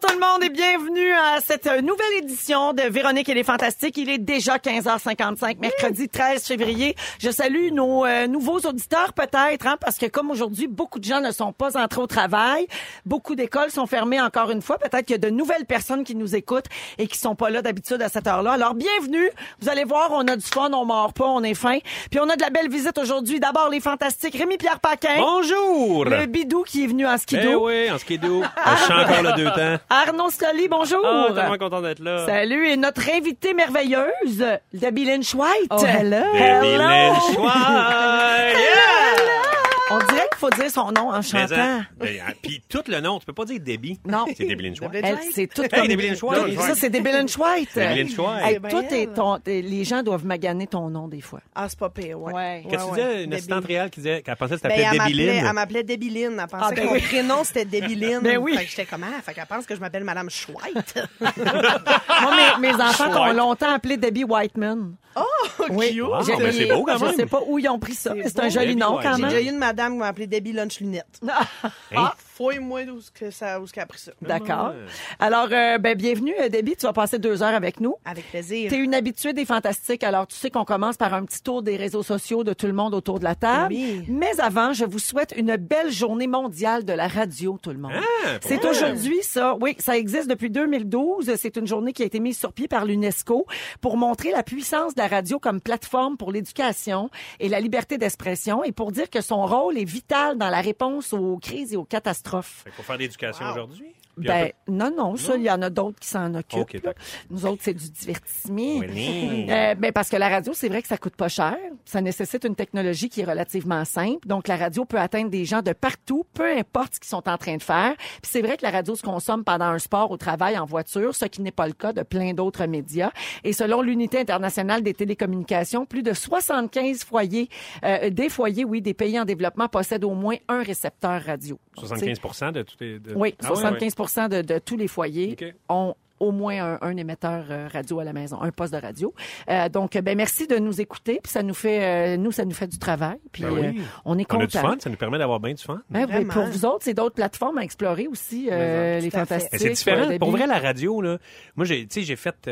tout le monde et bienvenue à cette euh, nouvelle édition de Véronique et les Fantastiques. Il est déjà 15h55, mercredi 13 février. Je salue nos euh, nouveaux auditeurs peut-être, hein, parce que comme aujourd'hui, beaucoup de gens ne sont pas entrés au travail, beaucoup d'écoles sont fermées encore une fois. Peut-être qu'il y a de nouvelles personnes qui nous écoutent et qui sont pas là d'habitude à cette heure-là. Alors bienvenue. Vous allez voir, on a du fun, on mord pas, on est fin. Puis on a de la belle visite aujourd'hui. D'abord les Fantastiques, Rémi-Pierre Paquin. Bonjour! Le bidou qui est venu en skidoo. oui, en skidoo. Je suis encore le deux temps. Arnaud Scully, bonjour. Oh, tellement content d'être là. Salut, et notre invitée merveilleuse, Debbie Lynch White. Oh, hello. Debbie Lynch White. Yeah! Faut dire son nom en chantant. hein, ben, Puis tout le nom, tu peux pas dire Debbie. Non. C'est Debbie Lynch White. Elle, c'est tout Hey, comme... Debbie Lynch White. Ça, c'est Debbie Lynch White. Debbie Lynch White. Hey, ben, toi, t'es elle. ton- t'es- les gens doivent maganer ton nom des fois. Ah, c'est pas pire, ouais. Ouais. Qu'est-ce que tu disais? Une assistante réelle qui disait qu'elle pensait que Ben, c'était elle Debbie Lynn? elle m'appelait Debbie Lynn. Elle pensait Ah, ben que mon oui. prénom, c'était Debbie Lynn. Ben oui. Fait que j'étais comment? Fait qu'elle pense que je m'appelle Madame Schweit. Moi, mes, mes enfants t'ont White. longtemps appelé Debbie Whiteman. Oui. cute. Wow, J'ai- ben, c'est beau quand Je même. sais pas où ils ont pris ça, mais c'est un beau. joli Debbie nom quand même. déjà eu une madame qui m'a appelé Debbie Lunch Lunette. Hein? Ah, fouille-moi d'où ce que ça, où ce qu'elle a pris ça. D'accord. Alors, euh, ben, bienvenue, euh, Debbie. Tu vas passer deux heures avec nous. Avec plaisir. T'es une habituée des fantastiques, alors tu sais qu'on commence par un petit tour des réseaux sociaux de tout le monde autour de la table. Oui. Mais avant, je vous souhaite une belle journée mondiale de la radio, tout le monde. Ah, C'est aujourd'hui ça. Oui, ça existe depuis 2012. C'est une journée qui a été mise sur pied par l'UNESCO pour montrer la puissance de la radio comme plateforme pour l'éducation et la liberté d'expression et pour dire que son rôle est vital dans la réponse aux crises et aux catastrophes. Qu'il faut faire d'éducation Wow. aujourd'hui. Ben, non, non, ça, il y en a d'autres qui s'en occupent. Ok, là. d'accord. Nous autres, c'est du divertissement. Oui. Euh, ben parce que la radio, c'est vrai que ça coûte pas cher. Ça nécessite une technologie qui est relativement simple. Donc, la radio peut atteindre des gens de partout, peu importe ce qu'ils sont en train de faire. Puis c'est vrai que la radio se consomme pendant un sport, au travail, en voiture, ce qui n'est pas le cas de plein d'autres médias. Et selon l'Unité internationale des télécommunications, plus de 75 foyers, euh, des foyers, oui, des pays en développement possèdent au moins un récepteur radio. Donc, 75% de tous les. de- oui, Ah ouais, 75 de, de tous les foyers ont au moins un, un émetteur euh, radio à la maison, un poste de radio. Euh, donc, ben merci de nous écouter. Puis ça nous fait, euh, nous, ça nous fait du travail. Puis Ben oui. euh, on est On a du content. fun, ça nous permet d'avoir bien du fun. Ben pour vous autres, c'est d'autres plateformes à explorer aussi, euh, les fantastiques. Mais c'est différent. Pour vrai, la radio, là, moi, j'ai, tu sais, j'ai fait.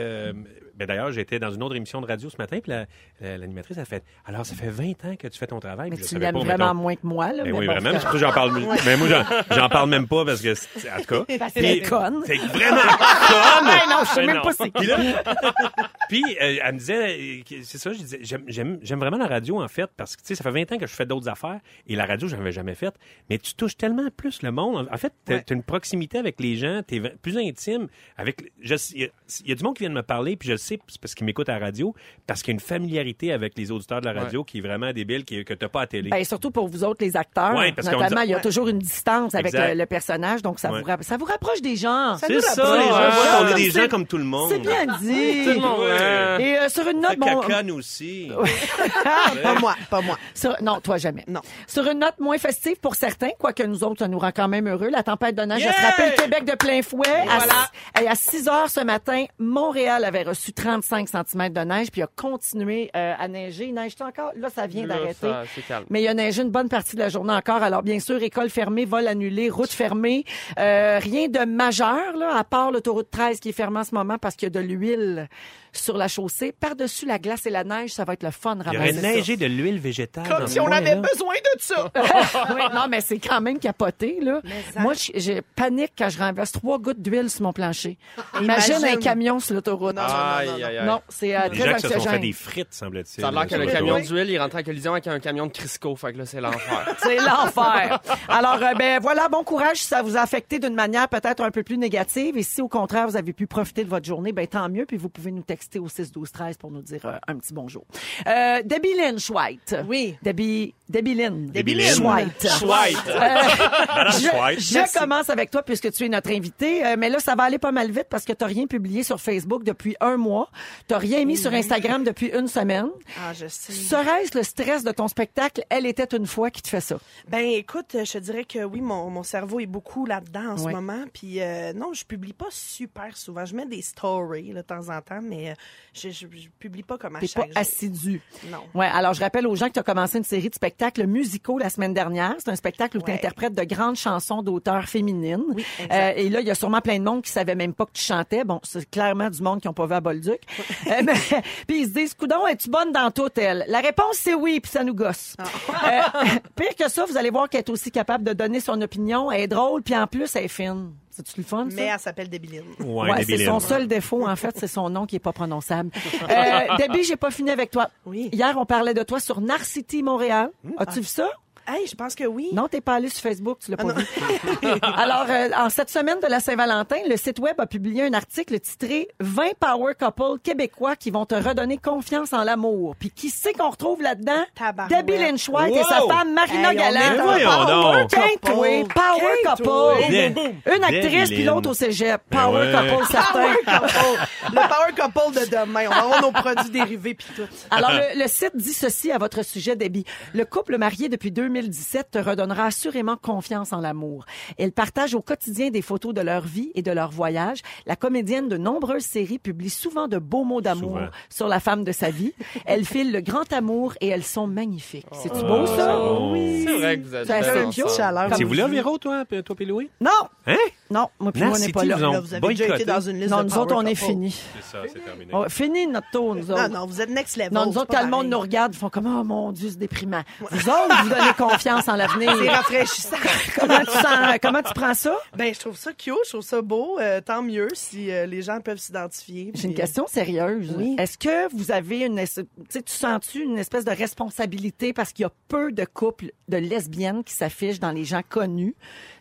Ben d'ailleurs, j'étais dans une autre émission de radio ce matin, puis la- la- l'animatrice a fait. Alors, ça fait 20 ans que tu fais ton travail. Mais je tu l'aimes vraiment mettons. moins que moi, là. Ben mais oui, bon, vraiment. c'est pour que j'en parle. Mais moi, j'en, parle même pas parce que, c'est- en tout cas. Parce que c'est Puis- conne. C'est vraiment conne. Non, je sais Ben même non. pas c'est Puis là- Puis euh, elle me disait, c'est ça, je disais, j'aime, vraiment la radio en fait parce que tu sais, ça fait 20 ans que je fais d'autres affaires et la radio, j'en avais jamais fait. Mais tu touches tellement plus le monde. En fait, Ouais. t'as une proximité avec les gens, t'es v- plus intime. Avec, je- il y, y a du monde qui vient de me parler puis je parce qu'ils m'écoutent à la radio parce qu'il y a une familiarité avec les auditeurs de la radio qui est vraiment débile, qui, que t'as pas à télé. Ben, surtout pour vous autres, les acteurs. Ouais, parce notamment, il y a Ouais. toujours une distance avec le, le personnage, donc ça, Ouais. vous, ça vous rapproche des gens. Ça c'est ça, rapproche. les gens qu'on est des gens comme tout le monde. C'est bien dit. Tout le monde, ouais. Et euh, sur une note, bon, caca, nous aussi. pas moi, pas moi. sur- non, toi jamais. Non. Sur une note moins festive pour certains, quoique nous autres, ça nous rend quand même heureux. La tempête de neige Yeah! a frappé le Québec de plein fouet. À, Voilà. et à 6 heures ce matin, Montréal avait reçu 35 cm de neige, puis a continué euh, à neiger. Il neige encore? Là, ça vient d'arrêter. Mais il a neigé une bonne partie de la journée encore. Alors, bien sûr, école fermée, vol annulé, route fermée. Euh, rien de majeur, là, à part l'autoroute 13 qui est fermée en ce moment parce qu'il y a de l'huile sur la chaussée. Par-dessus la glace et la neige, ça va être le fun de Il y aurait ramasser neigé de l'huile végétale. Comme si on coin, avait là. besoin de ça. oui, non, mais c'est quand même capoté, là. ça. Moi, je- j'ai panique quand je renverse trois gouttes d'huile sur mon plancher. Imagine, Imagine. un camion sur l'autoroute. Non, Aïe, non, non, aïe, aïe. Non, c'est euh, Les très gens qui se sont fait anxiogène. des frites, semble-t-il. Ça a l'air que le camion d'huile, il rentre en collision avec un camion de Crisco. Fait que là, c'est l'enfer. C'est l'enfer. Alors, euh, ben voilà, bon courage si ça vous a affecté d'une manière peut-être un peu plus négative. Et si au contraire, vous avez pu profiter de votre journée, ben tant mieux. Puis vous pouvez nous texter au 6 12 13 pour nous dire euh, un petit bonjour. Euh, Debbie Lynch White. Oui. Debbie, Debbie Lynn. Debbie Lynn. White. Madame Je, je commence avec toi puisque tu es notre invité, Euh, mais là ça va aller pas mal vite parce que tu rien publié sur Facebook depuis un mois, tu rien mis sur Instagram depuis une semaine. Ah, je sais. Serait-ce le stress de ton spectacle Elle était une fois qui te fait ça? Ben écoute, je te dirais que oui, mon, mon cerveau est beaucoup là-dedans en Ouais. ce moment. Puis euh, non, je publie pas super souvent. Je mets des stories là, de temps en temps, mais euh, je, je, je publie pas comme à T'es chaque pas jour. assidu. Non. Ouais, alors je rappelle aux gens que tu as commencé une série de spectacles musicaux la semaine dernière. C'est un spectacle où tu Ouais. interprètes de grandes chansons d'auteurs féminines. Oui. Euh, et là, il y a sûrement plein de monde qui savait même pas que tu chantais. Bon, c'est clairement du monde qui ont pas vu à Bolduc. Euh, mais- puis ils se disent, coudon, es-tu bonne dans tout, elle? La réponse, c'est oui, puis ça nous gosse. Ah. Euh, pire que ça, vous allez voir qu'elle est aussi capable de donner son opinion. Elle est drôle, puis en plus, elle est fine. C'est-tu le fun, ça? Mais elle s'appelle Debiline. Ouais, Ouais, c'est Debbie son Lynn. seul défaut, en fait, c'est son nom qui est pas prononçable. Euh, Debbie, j'ai pas fini avec toi. Oui. Hier, on parlait de toi sur Narcity Montréal. As-tu vu ça? Hey, je pense que oui. Non, t'es pas allé sur Facebook, tu l'as pas non. vu. Alors, euh, en cette semaine de la Saint-Valentin, le site web a publié un article titré 20 power couples québécois qui vont te redonner confiance en l'amour. Puis qui c'est qu'on retrouve là-dedans? Debbie Lynch White et sa femme Marina Hey, Galland. Power couple. Oui, Power Couple. couple. Une actrice puis l'autre au cégep. Ben Power ouais. couple certain. le power couple de demain. On va avoir nos produits dérivés puis tout. Alors, le, le site dit ceci à votre sujet, Debbie. Le couple marié depuis 2017 te redonnera assurément confiance en l'amour. Ils partagent au quotidien des photos de leur vie et de leur voyage. La comédienne de nombreuses séries publie souvent de beaux mots d'amour sur la femme de sa vie. Elle file le grand amour et elles sont magnifiques. C'est-tu beau, ça? Oui. C'est vrai que vous ensemble. Chaleur. C'est vous là, Véro, toi, puis toi, Louis? Non! Hein? Non, moi puis moi, on n'est pas là. vous Là, vous avez déjà été dans une liste Non, de nous autres, on est finis. C'est ça, c'est terminé. On- fini notre tour, nous autres. Non, non, vous êtes next level. Non, nous autres, quand le monde nous regarde, ils font comme, oh mon Dieu, c'est déprimant. Vous autres, vous donnez confiance en l'avenir. C'est rafraîchissant. comment tu sens, comment tu prends ça? Ben, je trouve ça cute, je trouve ça beau. euh, tant mieux si euh, les gens peuvent s'identifier. J'ai une puis, euh, question sérieuse. Oui. Est-ce que vous avez une, tu sais, tu sens-tu une espèce de responsabilité parce qu'il y a peu de couples de lesbiennes qui s'affichent dans les gens connus?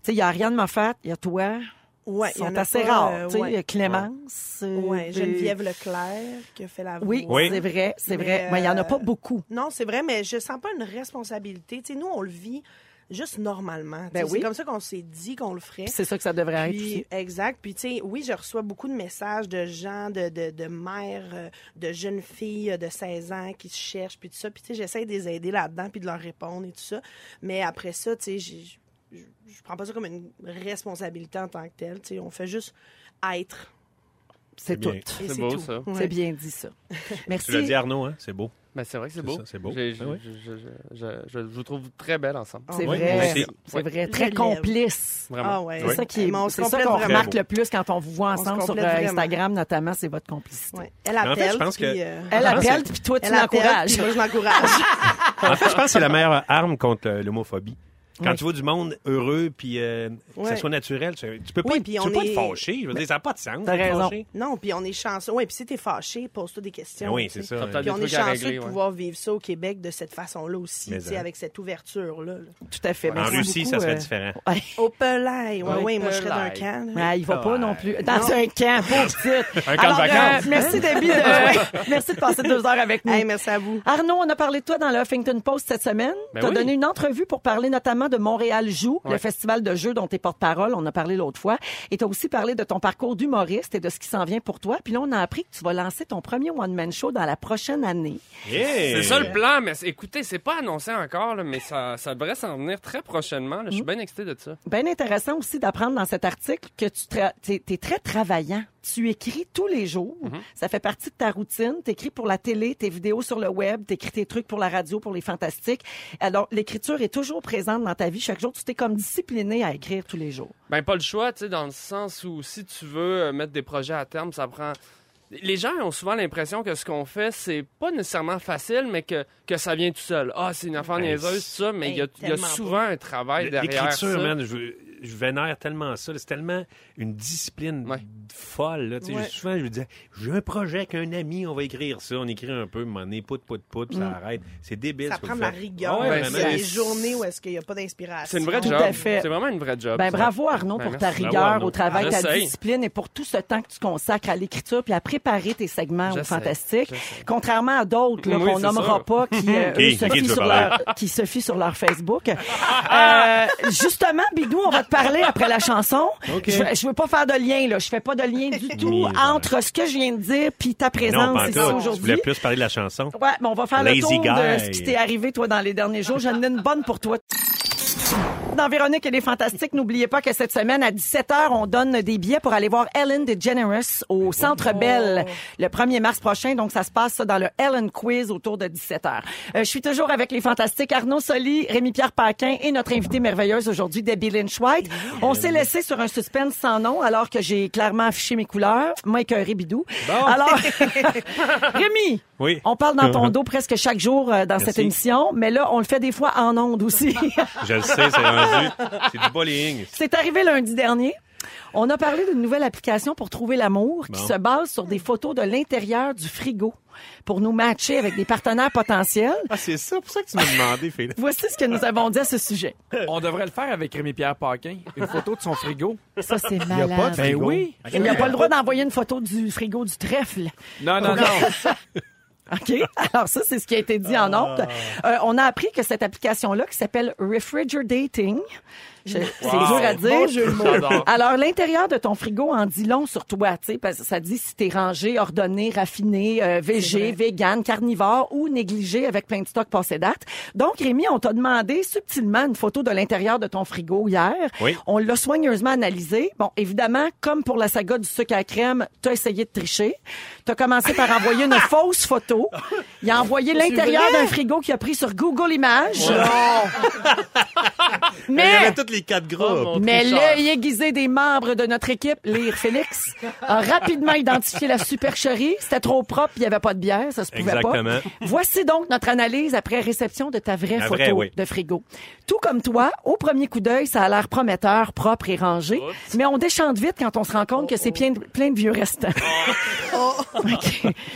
Sais, il y a Ariane Moffat, il y a toi. Ouais, sont assez pas, rares. euh, tu sais, ouais. il y a Clémence. euh, Ouais, euh, Geneviève Leclerc qui a fait la voix. Oui, Oui. c'est vrai, c'est vrai. Mais il y en a euh, pas beaucoup. Non, c'est vrai, mais je sens pas une responsabilité. Tu sais, nous, on le vit juste normalement. Ben oui. C'est comme ça qu'on s'est dit qu'on le ferait. C'est ça que ça devrait être. Puis, exact. Puis, tu sais, oui, je reçois beaucoup de messages de gens, de, de, de mères, euh, de jeunes filles euh, de 16 ans qui se cherchent, puis tout ça. Puis, tu sais, j'essaie de les aider là-dedans, puis de leur répondre et tout ça. Mais après ça, tu sais, j'ai- je je prends pas ça comme une responsabilité en tant que telle. Tu sais, on fait juste être. C'est tout. C'est beau, tout. ça. Ouais. C'est bien dit, ça. Merci. Tu l'as dit, Arnaud, hein? C'est beau. Ben, c'est vrai que c'est beau. c'est beau. Je, oui. je, je, je, je, je vous trouve très belle ensemble. C'est Oui, vrai. C'est vrai. Très complice. Vraiment. Ah ouais. C'est ça qui est, c'est ça qu'on remarque le plus quand on vous voit se ensemble sur euh, vraiment. Instagram, notamment, c'est votre complicité. Ouais. Elle en fait, appelle. je pense que- puis, euh, Elle appelle, puis toi, tu l'encourages. moi, je l'encourage. En fait, je pense que c'est la meilleure arme contre euh, l'homophobie. Quand Oui. tu vois du monde heureux puis euh, que ça soit naturel, tu, tu peux pas, Oui, être- tu peux pas est- te fâcher. Je veux dire, ça n'a pas de sens. T'as raison. fâcher. Non, puis on est chanceux. Oui, puis si t'es fâché, pose-toi des questions. Oui, tu c'est ça. T'as Puis on est chanceux régler, de ouais. pouvoir vivre ça au Québec de cette façon-là aussi, Mais tu sais, avec cette ouverture-là. là. Tout à fait. En Russie, ça serait euh, différent. ouais. Au Pelay, oui, oui, moi je serais d'un camp. là. Ah, il va pas non plus. Dans un camp, pauvre petite. Un camp de vacances. euh, merci, Debbie. de- merci de passer deux heures avec nous. Merci à vous. Arnaud, on a parlé de toi dans le Huffington Post cette semaine. Ben tu as oui. donné une entrevue pour parler notamment de Montréal Joue, le festival de jeux dont tu es porte-parole. On a parlé l'autre fois. Et tu as aussi parlé de ton parcours d'humoriste et de ce qui s'en vient pour toi. Puis là, on a appris que tu vas lancer ton premier one-man show dans la prochaine année. Yeah! C'est ça le plan, mais écoutez, c'est pas annoncé encore, là, mais ça, ça devrait s'en venir très prochainement. Je suis bien excité de ça. Bien intéressant aussi d'apprendre dans cet article que tu es, très travaillant. Tu écris tous les jours. Ça fait partie de ta routine. Tu écris pour la télé, tes vidéos sur le web, tu écris tes trucs pour la radio, pour les fantastiques. Alors, l'écriture est toujours présente dans ta vie. Chaque jour, tu t'es comme discipliné à écrire tous les jours. Ben, pas le choix, tu sais, dans le sens où si tu veux euh, mettre des projets à terme, ça prend. Les gens ont souvent l'impression que ce qu'on fait, c'est pas nécessairement facile, mais que, que ça vient tout seul. Ah, c'est une affaire Ben, niaiseuse, tout ça, mais il y a, y souvent un travail derrière L'écriture, ça. man, je, je vénère tellement ça. C'est tellement une discipline Ouais. folle. Là. Ouais. Souvent, je me disais, j'ai un projet avec un ami, on va écrire ça. On écrit un peu, m'en est pout, pout, pout, puis ça arrête. C'est débile. Ça prend de la rigueur. Ouais, Ben, il y a des journées où est-ce qu'il n'y a pas d'inspiration. C'est une vraie Tout job. C'est vraiment une vraie job. Ben, ça. bravo Arnaud Ben, pour merci. ta rigueur au travail, ta discipline et pour tout ce temps que tu consacres à l'écriture puis à préparer tes segments au. Fantastique. Contrairement à d'autres Oui, qu'on nommera ça. pas qui, euh, eux, se fient sur leur, qui se fient sur leur Facebook. Euh, justement, Bidou, on va te parler après la chanson. OK. Je, je veux pas faire de lien là, je fais pas de lien du tout entre ce que je viens de dire puis ta Non, présence en ici tout. Je aujourd'hui. voulais plus parler de la chanson. Ouais, mais on va faire Lazy le tour de ce qui t'est arrivé, toi, dans les derniers jours. J'en ai une bonne pour toi. Dans Véronique et les Fantastiques. N'oubliez pas que cette semaine, à 17h, on donne des billets pour aller voir Ellen DeGeneres au Centre Bell le 1er mars prochain. Donc, ça se passe ça, dans le Ellen Quiz autour de 17h. Euh, je suis toujours avec les Fantastiques Arnaud Soli, Rémi-Pierre Paquin et notre invitée merveilleuse aujourd'hui, Debbie Lynch White. On s'est laissé sur un suspense sans nom alors que j'ai clairement affiché mes couleurs. Moi, écœuré bidou. Alors, Rémi, Oui. on parle dans ton dos presque chaque jour euh, dans cette émission, mais là, on le fait des fois en ondes aussi. Je le sais, c'est rendu. C'est du bullying. C'est arrivé lundi dernier. On a parlé d'une nouvelle application pour trouver l'amour qui Bon. se base sur des photos de l'intérieur du frigo pour nous matcher avec des partenaires potentiels. Ah, c'est ça, pour ça que tu m'as demandé, Philippe. Voici ce que nous avons dit à ce sujet. On devrait le faire avec Rémi-Pierre Paquin. Une photo de son frigo. Ça, c'est Il n'y a pas de malade. Ben frigo. oui. Il n'y a pas le droit d'envoyer une photo du frigo du trèfle. Non, non, non. OK? Alors ça, c'est ce qui a été dit en honte. Euh, on a appris que cette application-là, qui s'appelle Refrigerating, c'est dur à dire. Alors, l'intérieur de ton frigo en dit long sur toi, tu sais, parce que ça dit si t'es rangé, ordonné, raffiné, euh, végé, vegan, carnivore ou négligé avec plein de stocks passés date. Donc, Rémi, on t'a demandé subtilement une photo de l'intérieur de ton frigo hier. Oui. On l'a soigneusement analysé. Bon, évidemment, comme pour la saga du sucre à crème, t'as essayé de tricher. T'as commencé par envoyer une fausse photo. Il a envoyé l'intérieur d'un frigo qu'il a pris sur Google Images. Y Mais les quatre groupes. Oh, mais l'œil aiguisé des membres de notre équipe, Lire Félix, a rapidement identifié la supercherie. C'était trop propre, il n'y avait pas de bière, ça se pouvait Exactement. pas. Voici donc notre analyse après réception de ta vraie La photo vraie, oui. de frigo. Tout comme toi, au premier coup d'œil, ça a l'air prometteur, propre et rangé, mais on déchante vite quand on se rend compte que c'est plein de, plein de vieux restants.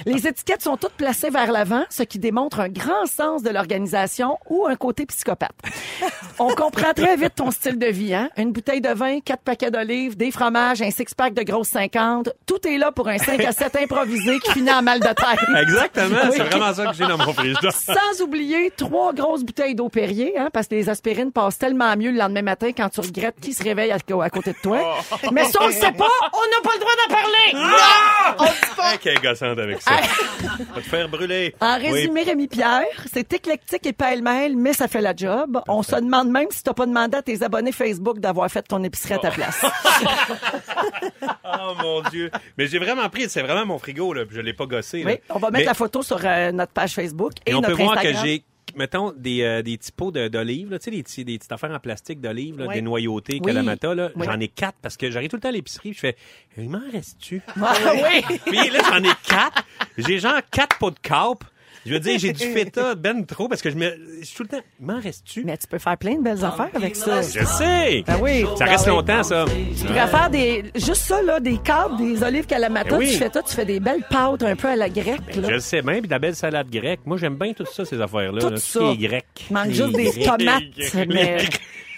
Les étiquettes sont toutes placées vers l'avant, ce qui démontre un grand sens de l'organisation ou un côté psychopathe. On comprend très vite ton style de vie, hein? Une bouteille de vin, quatre paquets d'olives, des fromages, un six-pack de grosses 50. Tout est là pour un 5 à 7 improvisé qui finit en mal de tête. Exactement, Oui. c'est vraiment ça que j'ai dans mon frigidaire. Sans oublier trois grosses bouteilles d'eau Perrier, hein, parce que les aspirines passent tellement mieux le lendemain matin quand tu regrettes qui se réveille à, à côté de toi. Mais ça, on le sait pas, on n'a pas le droit d'en parler! Ah, quelle gossante avec ça. Va te faire brûler. En Oui. résumé, Rémi Pierre, c'est éclectique et pêle-mêle, mais ça fait la job. On se demande même si t'as pas demandé à tes abonnés Facebook d'avoir fait ton épicerie à ta place. Oh mon Dieu. Mais j'ai vraiment pris, c'est vraiment mon frigo, là, je l'ai pas gossé. là. Oui, on va mettre Mais- la photo sur euh, notre page Facebook et, Et on notre peut voir que j'ai, mettons, des, euh, des petits pots de- d'olives, tu sais, des, petits- des petites affaires en plastique d'olives, Oui. des noyautés, Oui. Kalamata, là. Oui. J'en ai quatre parce que j'arrive tout le temps à l'épicerie, je fais, il m'en reste-tu? Ah, oui. Puis là, j'en ai quatre. J'ai genre quatre pots de carpe. Je veux dire, j'ai du feta ben trop parce que je me, je suis tout le temps, m'en reste-tu? Mais tu peux faire plein de belles affaires avec ça. Je sais! Ben oui. Ça reste Ben oui. longtemps, ça. Tu pourrais faire des, juste ça, là, des câbles, des olives calamata. Ben oui. Tu fais ça, tu fais des belles pâtes un peu à la grecque, là. Je le sais bien, puis de la belle salade grecque. Moi, j'aime bien tout ça, ces affaires-là. Tout là, ça. Ce qui est grec. Il manque juste des tomates, mais...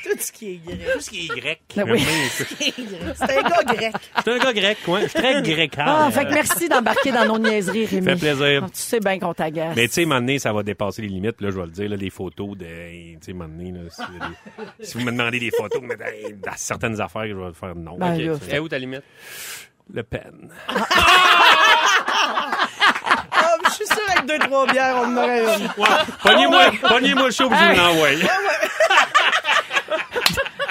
Tout ce qui est grec. Tout ce qui est grec. Ben J'aime oui. ça. C'est un gars grec. Suis un gars grec, ouais. Je suis très grécal. Ah, fait que merci d'embarquer dans nos niaiseries, Rémi. Fait plaisir. Ah, Tu sais bien qu'on t'agace. Mais tu sais, donné, ça va dépasser les limites. Là, je vais le dire, là, des photos de... Tu sais, là, si, des- si vous me demandez des photos, mais dans, dans certaines affaires, je vais faire non. Ben Ok, là. c'est- Et où ta limite? Le pen. Ah, je suis sûre avec deux, trois bières, on en aurait une. Pognez-moi, pognez-moi le chaud, puis je vous l'envoie.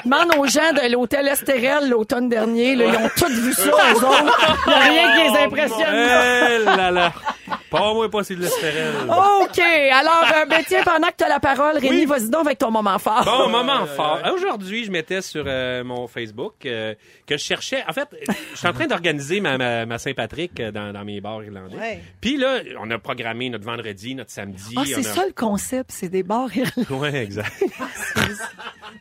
Demande aux gens de l'hôtel Estérel l'automne dernier, là, ils ont tous vu ça, eux autres. Il n'y a rien qui les impressionne. Eh là là. Pas moi, pas c'est de l'estérel. OK. Alors, euh, ben, tiens, pendant que tu as la parole, Rémi, Oui. vas-y donc avec ton moment fort. Bon, moment fort. Aujourd'hui, je mettais sur euh, mon Facebook euh, que je cherchais. En fait, je suis en train d'organiser ma, ma, ma Saint-Patrick euh, dans, dans mes bars irlandais. Ouais. Puis là, on a programmé notre vendredi, notre samedi. Ah, c'est a... ça le concept, c'est des bars irlandais. Ouais, exact.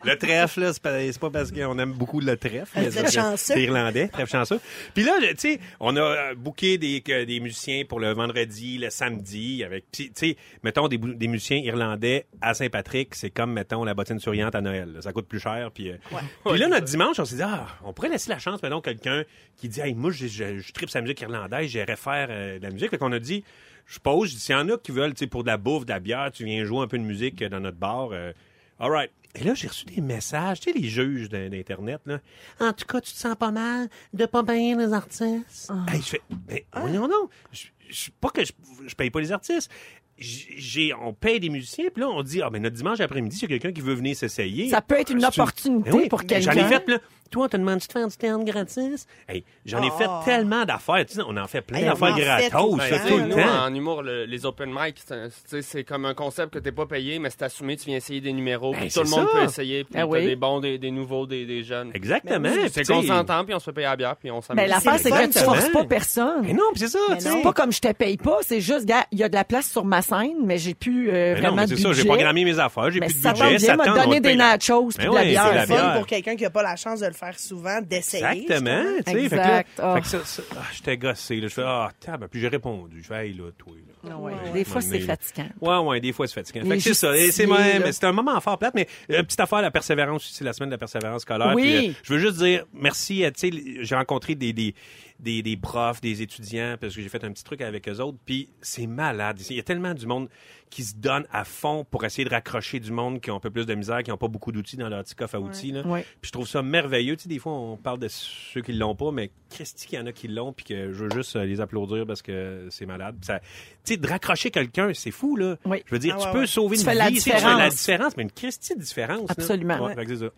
le trèfle, c'est pas, parce qu'on aime beaucoup le trèfle. c'est- chanceux. C'est irlandais, trèfle chanceux. Puis là, tu sais, on a euh, booké des, musiciens pour le vendredi, le samedi, avec, puis, tu sais, mettons des, musiciens irlandais à Saint-Patrick, c'est comme, mettons, la bottine souriante à Noël. là. Ça coûte plus cher. Puis, euh, puis là, notre dimanche, on s'est dit, ah, on pourrait laisser la chance, mettons, quelqu'un qui dit, hey, moi, je, je, je tripe sa musique irlandaise, j'irais faire euh, de la musique. Fait qu'on a dit, je pose, je dis, s'il y en a qui veulent, tu sais, pour de la bouffe, de la bière, tu viens jouer un peu de musique dans notre bar, euh, all right. Et là, j'ai reçu des messages, tu sais, les juges d'in- d'Internet, là. En tout cas, tu te sens pas mal de pas bien les artistes? Hey, je fais, mais voyons donc. Je, je, pas que je, je paye pas les artistes. J'ai, on paye des musiciens, puis là, on dit, ah, ben, notre dimanche après-midi, il y a quelqu'un qui veut venir s'essayer. Ça peut être une Ah, opportunité Ben oui, pour J'en quelqu'un. ai fait, là, toi, on te demande de faire du théâtre gratis? Hey, j'en ai fait tellement d'affaires. Tu sais, on en fait plein d'affaires gratos, tout ça, le Ben, temps, en humour, le- les open mic, c'est c'est comme un concept que t'es pas payé, mais c'est assumé, tu viens essayer des numéros, puis Ben, tout le c'est monde ça. peut essayer, puis Ah t'as oui. des bons, des, des nouveaux, des, des jeunes. Exactement. Ben Puis, C'est qu'on s'entend, puis on se fait payer à la bière, puis on s'amuse. Ben, l'affaire, C'est c'est que tu forces pas personne. Mais non, puis c'est ça, Mais tu non. sais. C'est pas comme je te paye pas, c'est juste, gars, il y a de la place sur ma scène, mais j'ai plus euh, Mais non, vraiment mais de c'est budget. ça, j'ai programmé mes affaires, j'ai Mais plus de ça budget, ça m'a donné des nachos puis Ben de la bière. c'est C'est pour quelqu'un qui n'a pas la chance de le faire souvent, d'essayer. Exactement. Fait que là, Exact. Fait que ça, ça- ah, j'étais gossé, là. Je fais, ah, tabac. Puis j'ai répondu. Je fais, hey, là, toi, là. Ah ouais. Ouais. Des fois, c'est fatigant. Ouais, ouais, des fois, c'est fatigant. Les Fait que c'est ça. C'est un moment fort plate, mais euh, petite affaire, la persévérance, c'est la semaine de la persévérance scolaire. Oui. Puis, euh, je veux juste dire merci à, tu sais, j'ai rencontré des, des, des, des profs, des étudiants, parce que j'ai fait un petit truc avec eux autres, puis c'est malade. Il y a tellement du monde qui se donne à fond pour essayer de raccrocher du monde qui ont un peu plus de misère, qui n'ont pas beaucoup d'outils dans leur petit coffre à outils. Là. Ouais. Puis je trouve ça merveilleux. Tu sais, des fois, on parle de ceux qui l'ont pas, mais Christy, qu'il y en a qui l'ont, puis que je veux juste euh, les applaudir parce que c'est malade. Ça- Tu sais, de raccrocher quelqu'un, c'est fou, là. Oui. Je veux dire, Ah tu ouais, peux ouais. sauver Tu une fais vie. tu fais la différence. mais une Christy différence. là. Absolument.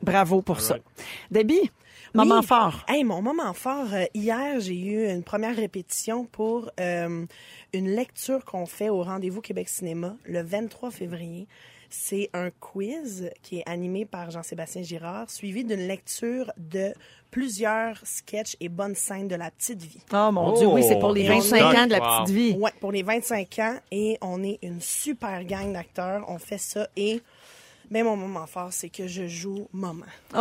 Bravo pour ça. Debbie, moment Oui. fort. Hey, mon moment fort, euh, hier, j'ai eu une première répétition pour euh, une lecture qu'on fait au Rendez-vous Québec Cinéma le 23 février. C'est un quiz qui est animé par Jean-Sébastien Girard, suivi d'une lecture de plusieurs sketchs et bonnes scènes de la petite vie. Oh mon Dieu, oui, c'est pour les et on 25 a- ans de la Wow. petite vie. Ouais, pour les 25 ans et on est une super gang d'acteurs. On fait ça et ben mon moment fort, c'est que je joue maman. Oh!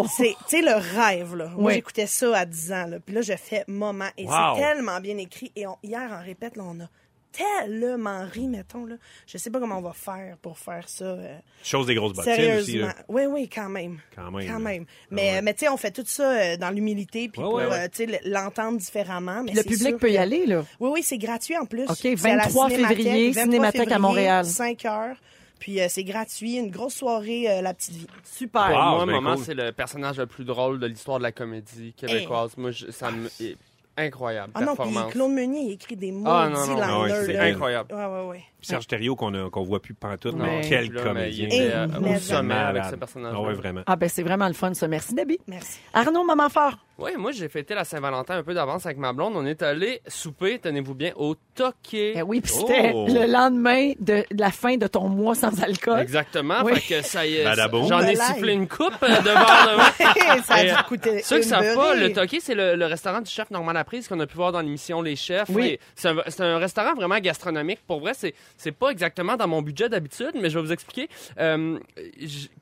wow! C'est, tu sais, le rêve, là. Moi, Oui. j'écoutais ça à 10 ans, là. Puis là, je fais moment. Et Wow. c'est tellement bien écrit. Et on- hier, en répète, là, on a tellement ri, mettons, là. Je sais pas comment on va faire pour faire ça. euh, Chose des grosses bottines aussi. là. Oui, oui, quand même. Quand même. Quand là. même. Ah Mais, ouais. mais tu sais, on fait tout ça euh, dans l'humilité, puis Ouais, pour, ouais, ouais. euh, tu sais, l'entendre différemment. Mais Le public peut y que- aller, là. Oui, oui, c'est gratuit en plus. OK, C'est à la 23 Cinémathèque, février, 23 Cinémathèque à Montréal. 5 heures. Puis euh, c'est gratuit, une grosse soirée, euh, la petite vie. Super. Wow, moi, Maman, cool. c'est le personnage le plus drôle de l'histoire de la comédie québécoise. Moi, je- ça me... est incroyable. Ah non, puis. Claude Meunier, il écrit des mots Ah, non, non, ah ouais, c'est incroyable. Ouais, ouais, ouais. Puis Serge Thériault qu'on a- qu'on voit plus pantoute. Non, mais quel là, mais comédien. Il Eh, euh, au sommet avec ce personnage. Ah ouais, vraiment. Ah ben c'est vraiment le fun, ça. Merci, Debbie. Merci. Arnaud, moment fort. Oui, moi, j'ai fêté la Saint-Valentin un peu d'avance avec ma blonde. On est allé souper, tenez-vous bien, au Toqué. Eh oui, puis c'était Oh. le lendemain de, de la fin de ton mois sans alcool. Exactement. Oui. Fait que ça y est. J'en ai sifflé une coupe euh, de verre de vin. ça a coûter Ceux qui savent pas, le Toqué, c'est le, le restaurant du chef Normand Laprise qu'on a pu voir dans l'émission Les Chefs. Oui. C'est un, restaurant vraiment gastronomique. Pour vrai, c'est c'est pas exactement dans mon budget d'habitude, mais je vais vous expliquer. Euh,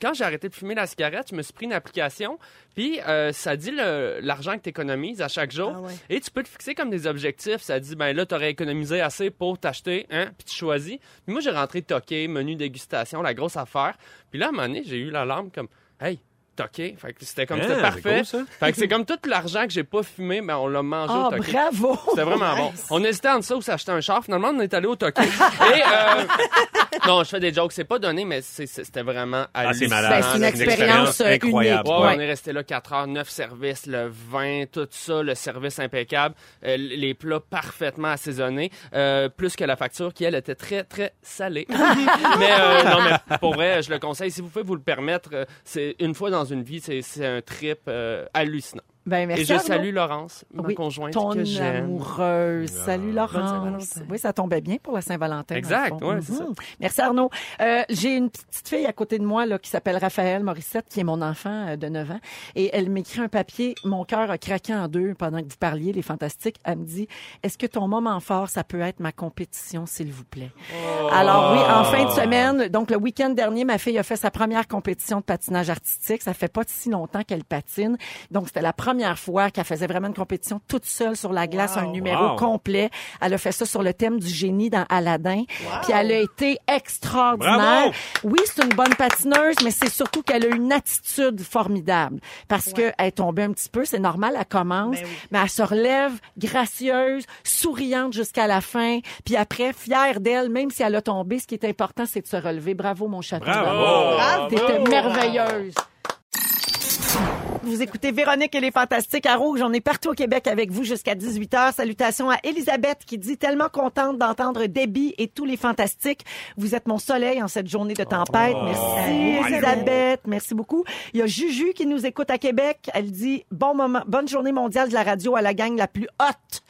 quand j'ai arrêté de fumer la cigarette, je me suis pris une application, puis euh, ça dit le- l'argent que tu économises à chaque jour. Ah ouais. Et tu peux te fixer comme des objectifs. Ça dit, ben là, tu aurais économisé assez pour t'acheter, hein, puis tu choisis. Puis moi, j'ai rentré toqué, menu dégustation, la grosse affaire. Puis là, à un moment donné, j'ai eu l'alarme comme, hey, toqué. Fait que c'était comme, Ah, c'était parfait. cool, ça. Fait que c'est comme tout l'argent que j'ai pas fumé, ben on l'a mangé Ah, au toqué. bravo! C'était vraiment bon. On hésitait entre ça ou s'acheter un char. Finalement, on est allé au Toqué. Et, euh, non, je fais des jokes. C'est pas donné, mais c'était vraiment Ah, c'est malade. Ben, c'est une expérience, euh, incroyable. Ouais, Ouais. on est resté là 4 heures, 9 services, le vin, tout ça, le service impeccable, euh, les plats parfaitement assaisonnés, euh, plus que la facture qui, elle, était très, très salée. mais euh, non, mais pour vrai, je le conseille. Si vous pouvez vous le permettre, c'est une fois dans une vie, c'est un trip euh, hallucinant. Ben, merci, Et je salue Laurence, ma Oui, conjointe ton que j'aime. amoureuse. Salut Laurence. Oui, ça tombait bien pour la Saint-Valentin. Exact, c'est ça. Mhm. Merci Arnaud. Euh, J'ai une petite fille à côté de moi là, qui s'appelle Raphaël Morissette, qui est mon enfant euh, de 9 ans. Et elle m'écrit un papier. Mon cœur a craqué en deux pendant que vous parliez, les fantastiques. Elle me dit, est-ce que ton moment fort, ça peut être ma compétition, s'il vous plaît? Alors oui, en fin de semaine, donc le week-end dernier, ma fille a fait sa première compétition de patinage artistique. Ça fait pas si longtemps qu'elle patine. Donc c'était la première fois qu'elle faisait vraiment une compétition toute seule sur la glace, un numéro Wow. complet. Elle a fait ça sur le thème du génie dans Aladdin. Puis elle a été extraordinaire. Bravo! Oui, c'est une bonne patineuse, mais c'est surtout qu'elle a une attitude formidable. Parce que elle est tombée un petit peu, c'est normal, elle commence, Ben oui. mais elle se relève gracieuse, souriante jusqu'à la fin. Puis après, fière d'elle, même si elle a tombé, ce qui est important, c'est de se relever. Bravo, mon chaton. Bravo! Bravo! T'étais merveilleuse. Vous écoutez Véronique et les Fantastiques à Rouge. On est partout au Québec avec vous jusqu'à 18h. Salutations à Elisabeth qui dit tellement contente d'entendre Debbie et tous les Fantastiques. Vous êtes mon soleil en cette journée de tempête. Merci Elisabeth. Merci beaucoup. Il y a Juju qui nous écoute à Québec. Elle dit bon moment, bonne journée mondiale de la radio à la gang la plus haute.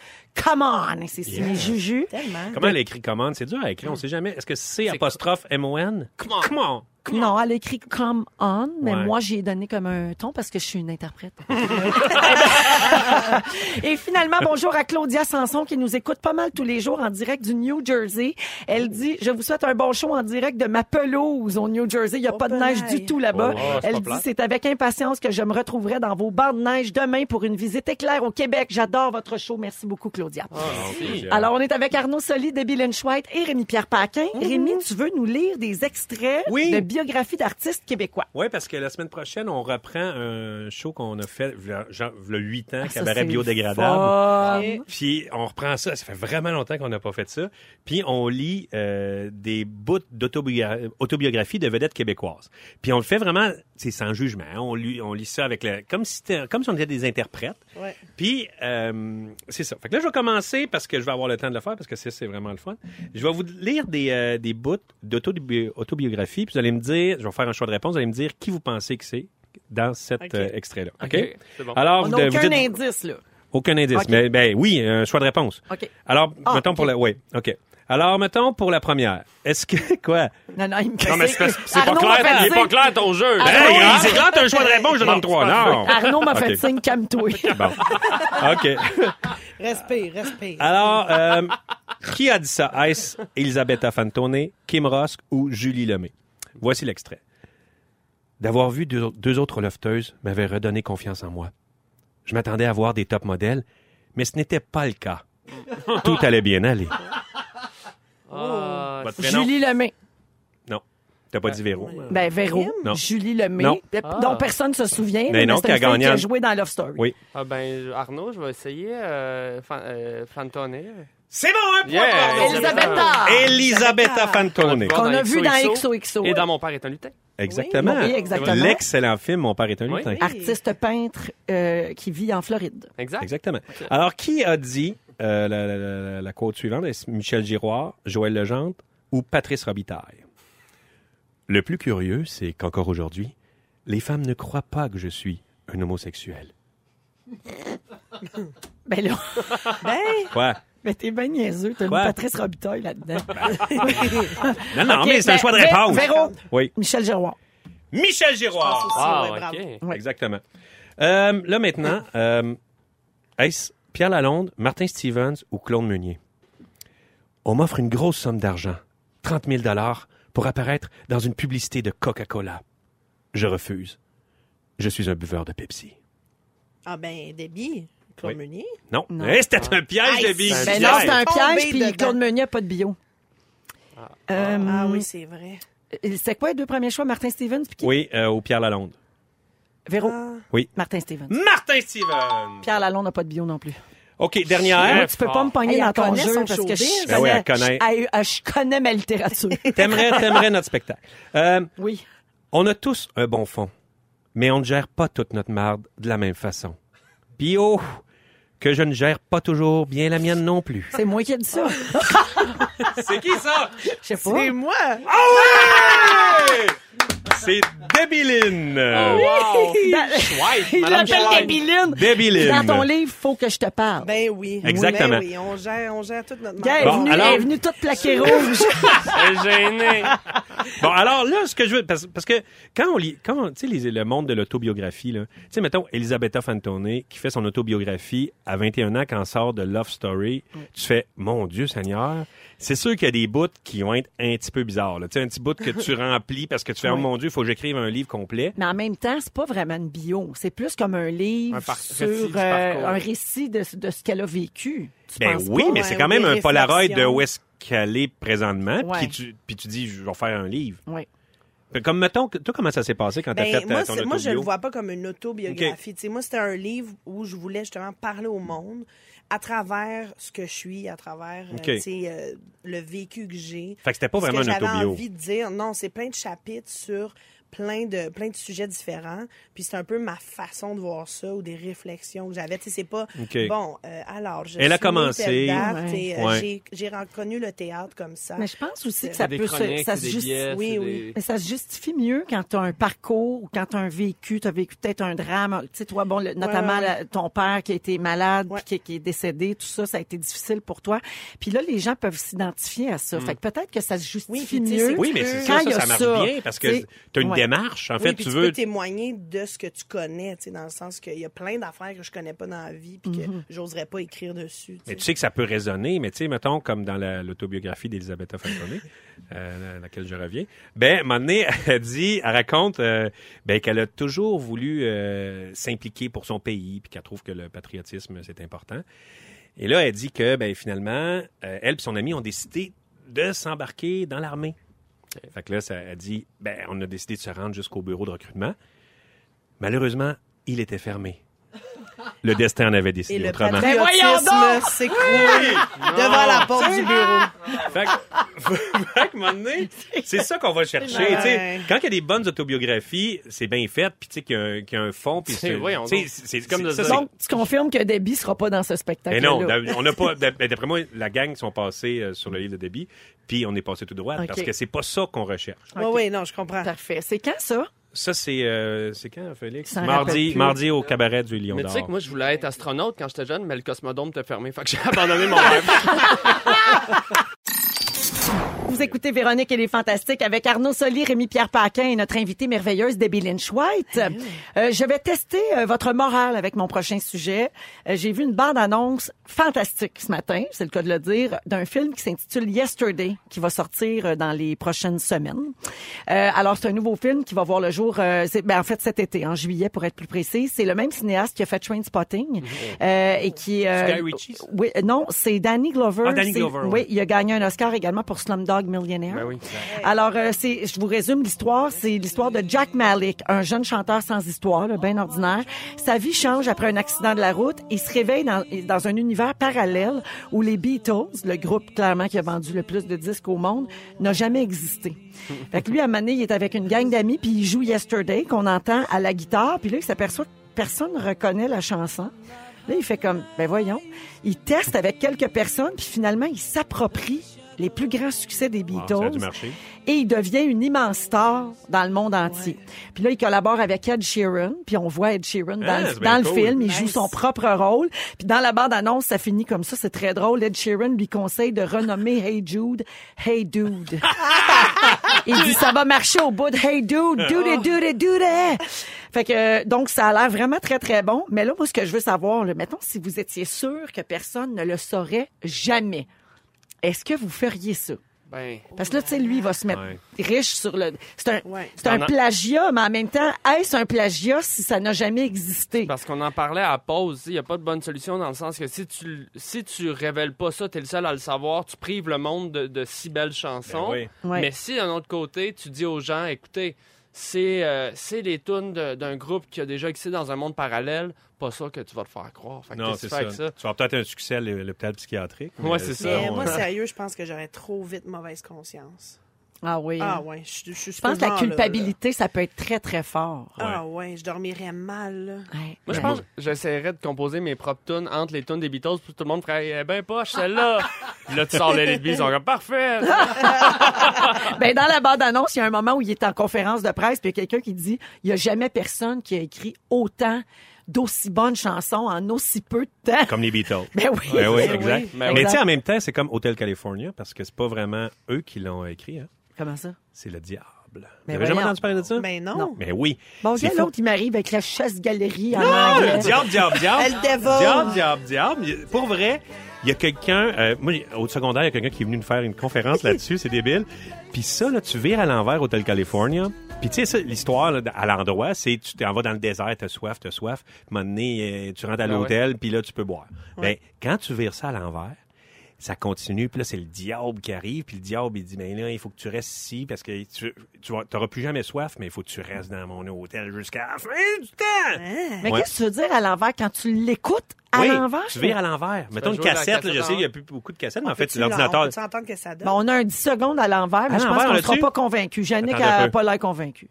Come on! Et C'est signé Juju. Tellement. Comment elle écrit commande? C'est dur à écrire, on sait jamais. Est-ce que c'est apostrophe M-O-N? Come on. Come on. Non, elle écrit come on, mais Ouais. moi, j'ai donné comme un ton parce que je suis une interprète. Et finalement, bonjour à Claudia Sanson qui nous écoute pas mal tous les jours en direct du New Jersey. Elle dit, je vous souhaite un bon show en direct de ma pelouse au New Jersey. Il n'y a Oh, pas de neige du tout là-bas. Oh, Elle dit, c'est avec impatience que je me retrouverai dans vos bancs de neige demain pour une visite éclair au Québec. J'adore votre show. Merci beaucoup, Claudia. Alors, on est avec Arnaud Soli, Debbie Lynch White et Rémi-Pierre Paquin. Rémi, tu veux nous lire des extraits Oui. de biographies d'artistes québécois? Oui, parce que la semaine prochaine, on reprend un show qu'on a fait, genre, le 8 ans, Ah, ça, cabaret biodégradable. fun. Puis on reprend ça, ça fait vraiment longtemps qu'on n'a pas fait ça. Puis on lit euh, des bouts d'autobiogra- autobiographie de vedettes québécoises. Puis on le fait vraiment, c'est sans jugement. On lit, on lit ça avec le, comme si c'était- comme si on était des interprètes. Ouais. Puis euh, c'est ça. Fait que là, je vais commencer parce que je vais avoir le temps de le faire parce que c'est c'est vraiment le fun. Je vais vous lire des, euh, des bouts d'autobiographie. Puis vous allez me dire, je vais faire un choix de réponse. Vous allez me dire qui vous pensez que c'est dans cet euh, extrait-là. OK? OK, c'est bon. Alors, On vous, n'a de- vous aucun dites- indice, là. aucun indice. Mais ben oui, un choix de réponse. OK. Alors, Ah, mettons pour la. Oui, OK. Alors, mettons pour la première. Est-ce que. Quoi? Non, non, il me Non, mais c'est pas clair. fait Il est pas clair ton jeu. hein, c'est quand t'as un choix de réponse, je demande trois. Non. Arnaud m'a fait signe, calme-toi. Bon. OK. Respire, respire. Alors, euh, qui a dit ça? Est-ce Elisabetta Fantone, Kim Rosk ou Julie Lemay? Voici l'extrait. D'avoir vu deux, deux autres lofteuses m'avait redonné confiance en moi. Je m'attendais à voir des top modèles, mais ce n'était pas le cas. Tout allait bien aller. Ah, Votre prénom? Julie Lemay. Non. T'as pas dit Véro. Ben, Véro. Non. Julie Lemay. Non. Ah. Dont personne se souvient. Mais non, c'est qui a une fille gagné qui a joué dans Love Story. Oui. ah, ben, Arnaud, je vais essayer euh, fan, euh, Fantone. C'est bon, un point Yeah. pour Arnaud. Elisabetta. Elisabetta Fantone. Qu'on a vu dans XOXO. Et dans Mon père est un lutin. Exactement. Oui, exactement. L'excellent film Mon père est un Oui. lutin. Artiste peintre euh, qui vit en Floride. Exact. Exactement. Alors, qui a dit euh, la, la- la- la quote suivante? Est-ce Michel Giroir, Joël Legendre ou Patrice Robitaille? Le plus curieux, c'est qu'encore aujourd'hui, les femmes ne croient pas que je suis un homosexuel. Ben là, Ben, Quoi? Ben t'es bien niaiseux. T'as mis? Patrice Robitaille là-dedans. Non, mais c'est un choix de réponse. Véro. Oui. Michel Giroir. Michel Giroir. Wow, Ouais, bravo. OK. Ouais. Exactement. Euh, là, maintenant, euh, est-ce Pierre Lalonde, Martin Stevens ou Claude Meunier? On m'offre une grosse somme d'argent, 30 000 pour apparaître dans une publicité de Coca-Cola. Je refuse. Je suis un buveur de Pepsi. ah ben, Debbie, Claude Oui. Meunier. Non. Non. Eh, C'était un piège Aïe, de vie. Ben piège. non, c'est un piège, puis dedans. Claude Meunier n'a pas de bio. Euh, Ah oui, c'est vrai. C'est quoi les deux premiers choix? Martin Stevens puis qui? Oui, euh, au Pierre Lalonde. Véro. Ah. Martin Stevens. Martin Stevens. Pierre Lalonde n'a pas de bio non plus. OK, dernière. Moi, tu peux pas me pogner Hey, dans ton jeu parce que je. Ben oui, connais, connaît. je, je- je connais ma littérature. T'aimerais, t'aimerais notre spectacle. Euh, oui. On a tous un bon fond, mais on ne gère pas toute notre marde de la même façon. Puis oh, que je ne gère pas toujours bien la mienne non plus. C'est moi qui ai dit ça. C'est qui ça? Je sais pas. C'est moi. C'est Debiline. Wow. Dans- Schweik, Il Madame Schweik. Dans ton livre, faut que je te parle. Ben oui. Exactement. Ben oui, on gère, on gère toute notre elle, marde. Bon, est venue, alors- elle est venue toute plaquée rouge. Elle est gênée. Bon, alors là, ce que je veux, parce, parce que quand on lit, quand, tu sais, les- le monde de l'autobiographie, là, tu sais, mettons, Elisabetta Fantone, qui fait son autobiographie à 21 ans, quand sort de Love Story, tu fais, mon Dieu Seigneur, c'est sûr qu'il y a des bouts qui vont être un petit peu bizarres. Tu sais, un petit bout que tu remplis parce que tu fais, oh Oui. mon Dieu, il faut que j'écrive un livre complet. Mais en même temps, c'est pas vraiment une bio. C'est plus comme un livre Un par- sur récit euh, un récit de, de ce qu'elle a vécu. Tu Ben penses oui, pas? mais c'est quand ou même un Polaroid de où est-ce qu'elle est présentement, puis tu, puis tu dis, je vais faire un livre. Oui. Comme, mettons, que- toi, comment ça s'est passé quand t'as Ben, fait moi, euh, ton c'est- moi, je le autobio? vois pas comme une autobiographie. Tu sais, Moi, c'était un livre où je voulais justement parler au monde à travers ce que je suis, à travers euh, Ok. tu sais, euh, le vécu que j'ai. Fait que c'était pas Ce vraiment que un j'avais autobio. envie de dire. Non, c'est plein de chapitres sur plein de plein de sujets différents. Puis c'est un peu ma façon de voir ça ou des réflexions que j'avais. Tu sais, c'est pas bon. euh, alors, je Elle a suis commencé. Ouais. euh, Ouais. j'ai j'ai reconnu le théâtre comme ça. Mais je pense aussi que ça peut se, chroniques, ça se des justifie. oui, oui. des- Mais ça se justifie mieux quand tu as un parcours ou quand tu as un vécu, tu as vécu peut-être un drame. Tu sais, toi, bon, le- notamment ouais, ouais. la- ton père qui a été malade, Ouais. puis qui, qui est décédé, tout ça, ça a été difficile pour toi. Puis là, les gens peuvent s'identifier à ça. Fait que peut-être que ça se justifie Oui, mieux. Oui, mais c'est Quand ça, il y ça, a ça marche ça, bien parce que tu as une. Démarche. En Oui, fait, puis tu tu veux. peux témoigner de ce que tu connais, tu sais, dans le sens qu'il y a plein d'affaires que je connais pas dans la vie puis que Mm-hmm. j'oserais pas écrire dessus. Mais tu sais que ça peut résonner, mais tu sais, mettons, comme dans la- l'autobiographie d'Elisabetta Falcone, euh, à laquelle je reviens, ben, à un moment donné, elle dit, elle raconte euh, ben, qu'elle a toujours voulu euh, s'impliquer pour son pays, puis qu'elle trouve que le patriotisme, c'est important. Et là, elle dit que, ben, finalement, euh, elle et son ami ont décidé de s'embarquer dans l'armée. Fait que là, ça, elle dit, ben, on a décidé de se rendre jusqu'au bureau de recrutement. Malheureusement, il était fermé. Le destin en avait décidé le autrement. Ben voyons patriotisme s'écroule devant la porte du bureau. Fait que, fait que, un moment donné, c'est ça qu'on va chercher. Ouais. tu sais. Quand il y a des bonnes autobiographies, c'est bien fait, puis tu sais qu'il y, a un- qu'il y a un fond, puis C'est- comme de ça, Donc, tu confirmes que Debbie sera pas dans ce Mais spectacle non, on n'a pas. ben, D'après moi, la gang sont passés euh, sur le livre de débit, puis on est passé tout droit parce que c'est pas ça qu'on recherche. Oui, oui, non, je comprends. Parfait. C'est quand ça? Ça, c'est c'est c'est quand, Félix? Mardi, mardi au cabaret du Lion Mais tu sais que moi, je voulais être astronaute quand j'étais jeune, mais le cosmodome était fermé. Fait que j'ai abandonné mon rêve. Vous écoutez Véronique et les Fantastiques avec Arnaud Soli, Rémi-Pierre Paquin et notre invitée merveilleuse Debbie Lynch White. Euh, je vais tester euh, votre morale avec mon prochain sujet. Euh, J'ai vu une bande-annonce fantastique ce matin, c'est le cas de le dire, d'un film qui s'intitule Yesterday, qui va sortir euh, dans les prochaines semaines. Euh, alors, c'est un nouveau film qui va voir le jour, euh, ben, en fait, cet été, en juillet, pour être plus précis. C'est le même cinéaste qui a fait Train Spotting euh, et qui... euh, Guy Ritchie, oui, non, c'est Danny Glover. Ah, Danny Glover, Oui, il a gagné un Oscar également pour Slumdog Millionaire. Ben oui. Alors, euh, c'est, je vous résume l'histoire. C'est l'histoire de Jack Malik, un jeune chanteur sans histoire, bien ordinaire. Sa vie change après un accident de la route. Il se réveille dans, dans un univers parallèle où les Beatles, le groupe clairement qui a vendu le plus de disques au monde, n'a jamais existé. Fait que lui, à donné, il est avec une gang d'amis, puis il joue Yesterday, qu'on entend à la guitare. Puis là, il s'aperçoit que personne ne reconnaît la chanson. Là, il fait comme, ben voyons. Il teste avec quelques personnes, puis finalement, il s'approprie les plus grands succès des Ah, Beatles. ça a dû marcher. Et il devient une immense star dans le monde entier. Puis là, il collabore avec Ed Sheeran. Puis on voit Ed Sheeran dans, Ah, le, c'est bien dans le cool. film. Il Nice. joue son propre rôle. Puis dans la bande-annonce, ça finit comme ça. C'est très drôle. Ed Sheeran lui conseille de renommer Hey Jude Hey Dude. il dit ça va marcher au bout de Hey Dude, dude it, dude it, dude it. Fait que euh, donc ça a l'air vraiment très très bon. Mais là, moi, ce que je veux savoir, là, mettons si vous étiez sûr que personne ne le saurait jamais, est-ce que vous feriez ça? Ben, Parce que là, tu sais, lui, il va se mettre Ouais. riche sur le... C'est un, Ouais. c'est un plagiat, mais en même temps, est-ce un plagiat si ça n'a jamais existé? parce qu'on en parlait à la pause, il n'y a pas de bonne solution dans le sens que si tu si tu révèles pas ça, tu es le seul à le savoir, tu prives le monde de, de si belles chansons. Ben oui. Ouais. Mais si d'un autre côté, tu dis aux gens, écoutez, c'est euh, c'est les tunes d'un groupe qui a déjà existé dans un monde parallèle, pas ça que tu vas te faire croire. Fait que Non, c'est ça. Tu vas peut-être un succès à l'hô- l'hôpital psychiatrique. Ouais, mais c'est ça. Mais moi, sérieux, je pense que j'aurais trop vite mauvaise conscience. Ah oui. Ah ouais, je, je, je suis Je pense que la là, culpabilité, ça peut être très, très fort. Ah ouais, je dormirais mal. là. Ouais. Moi, je Ouais. pense que j'essaierais de composer mes propres tunes entre les tunes des Beatles, puis tout le monde ferait eh ben poche celle-là. Puis là, tu sors les Beatles, ils sont comme parfait. Ben, dans la bande-annonce, il y a un moment où il est en conférence de presse, puis il y a quelqu'un qui dit il y a jamais personne qui a écrit autant d'aussi bonnes chansons en aussi peu de temps. Comme les Beatles. Ben oui. Ben oui, Ben exact. oui. Mais tu sais, en même temps, c'est comme Hotel California, parce que c'est pas vraiment eux qui l'ont écrit, hein. Comment ça? c'est le diable. Vous avez jamais voyons. entendu parler de ça? Ben non. Non. Mais oui. Bon, C'est fou. l'autre, il m'arrive avec la chasse-galerie en anglais. le diable, diable, diable. Elle dévore. Diable, diable, diable. Il- Pour vrai, il y a quelqu'un, euh, moi, au secondaire, il y a quelqu'un qui est venu nous faire une conférence là-dessus, c'est débile. Puis ça, là, tu vires à l'envers Hotel California. Puis tu sais, ça, l'histoire là, à l'endroit, c'est tu t'en vas dans le désert, t'as soif, t'as soif. Puis à un moment donné, euh, tu rentres à Ah l'hôtel, puis là, tu peux boire. Ben, quand tu vires ça à l'envers, ça continue, puis là, c'est le diable qui arrive, puis le diable, il dit, ben là, il faut que tu restes ici, parce que tu, tu vas- t'auras plus jamais soif, mais il faut que tu restes dans mon hôtel jusqu'à la fin du temps! Mais Ouais. qu'est-ce que tu veux dire à l'envers? Quand tu l'écoutes à oui, l'envers? tu vires à l'envers. Mettons une cassette, là, je sais, il n'y a plus beaucoup de cassettes, mais en fait, l'ordinateur... on peut-tu entendre que ça donne? Bon, on a un 10 secondes à l'envers, mais À je pense l'envers, qu'on on ne sera pas convaincu. Un n'a pas l'air convaincu.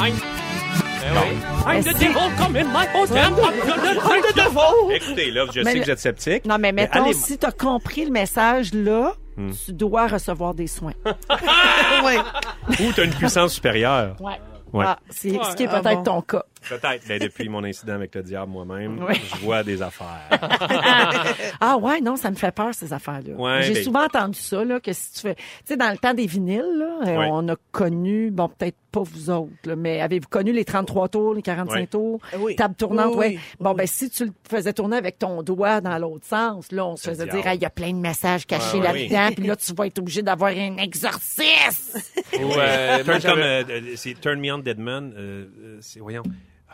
Oui. I'm the devil, come in my hotel. I'm the devil. Écoutez, là, je sais que vous êtes sceptique. Non, mais mettons, si tu as compris le message là, tu dois recevoir des soins. Ouais. Ou t'as une puissance supérieure. Ouais. Ouais. Ah, c'est ce qui est Ah peut-être bon. ton cas. Peut-être. Ben, depuis mon incident avec le diable moi-même, je vois des affaires. Ah ouais, non, ça me fait peur ces affaires-là. Ouais, J'ai ben- souvent entendu ça là que si tu fais, tu sais dans le temps des vinyles là, euh, Ouais. on a connu, bon peut-être pas vous autres, là, mais avez-vous connu les 33 tours, les 45 Ouais. tours, Oui. table tournante, Oui, ouais. oui, Bon oui. ben si tu le faisais tourner avec ton doigt dans l'autre sens, là on se faisait dire Ah, il y a plein de messages cachés là-dedans, puis là tu vas être obligé d'avoir un exorcisme. Ouais, moi, Turn, comme, euh, euh, c'est Turn Me On Dead Man. euh, euh, c'est, voyons.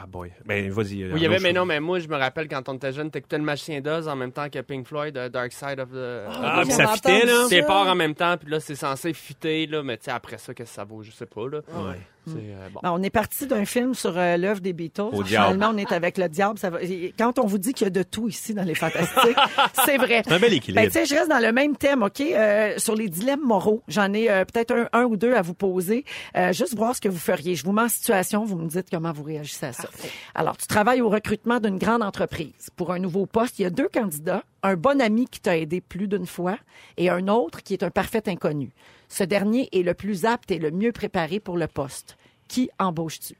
Ah, boy. Ben, vas-y. euh, Oui, il y avait, Arnaud, mais non, mais moi, je me rappelle quand on était jeune, t'écoutais le Magicien d'Oz en même temps que Pink Floyd, euh, Dark Side of the. Ah, puis j'avais ça fitait, là. ça. part en même temps, puis là, c'est censé fitter, là, mais tu sais, après ça, qu'est-ce que ça vaut, je sais pas, là. Ouais. C'est, euh, bon. Ben, on est parti d'un film sur euh, l'œuvre des Beatles. Au diable. Finalement, on est avec le diable. Ça va... Quand on vous dit qu'il y a de tout ici dans les Fantastiques, c'est vrai. C'est un bel équilibre. Ben, tu sais, je reste dans le même thème, OK? Euh, sur les dilemmes moraux, j'en ai euh, peut-être un, un ou deux à vous poser. Euh, juste voir ce que vous feriez. Je vous mets en situation, vous me dites comment vous réagissez à ça. Alors, tu travailles au recrutement d'une grande entreprise. Pour un nouveau poste, il y a deux candidats, un bon ami qui t'a aidé plus d'une fois et un autre qui est un parfait inconnu. Ce dernier est le plus apte et le mieux préparé pour le poste. Qui embauches-tu?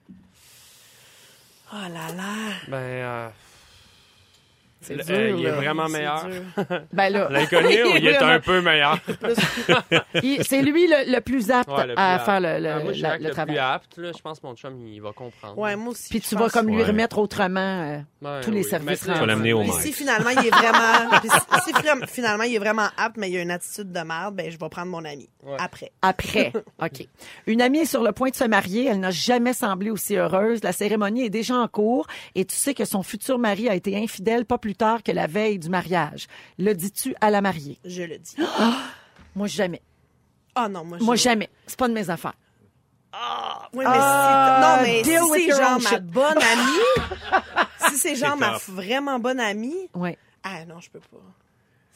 Oh là là. Ben, euh, dur, euh, il est là. vraiment meilleur. Ben là, L'inconnu, ou il est Vraiment. un peu meilleur? il- c'est lui le, le plus apte Ouais, le plus à apte. faire le, le, Ah, moi, je la- dirais le plus travail. apte, là, je pense que mon chum, il va comprendre. Ouais, moi aussi. Puis tu vas comme lui Ouais. remettre autrement euh, Ouais, tous les oui. services Mais tu sais, rendus. Tu vas l'amener au Puis maître. si finalement il est vraiment, si, finalement il est vraiment apte, mais il a une attitude de merde, ben je vais prendre mon ami Ouais. après. Après, OK. Une amie est sur le point de se marier. Elle n'a jamais semblé aussi heureuse. La cérémonie est déjà en cours et tu sais que son futur mari a été infidèle pas plus tard que la veille du mariage. Le dis-tu à la mariée? Je le dis. Moi, jamais. Ah non, moi je. Moi, jamais. C'est pas de mes affaires. Oui, mais Ah, si, non, mais si c'est genre ma bonne amie, si c'est genre ma vraiment bonne amie, Oui. ah non, je peux pas.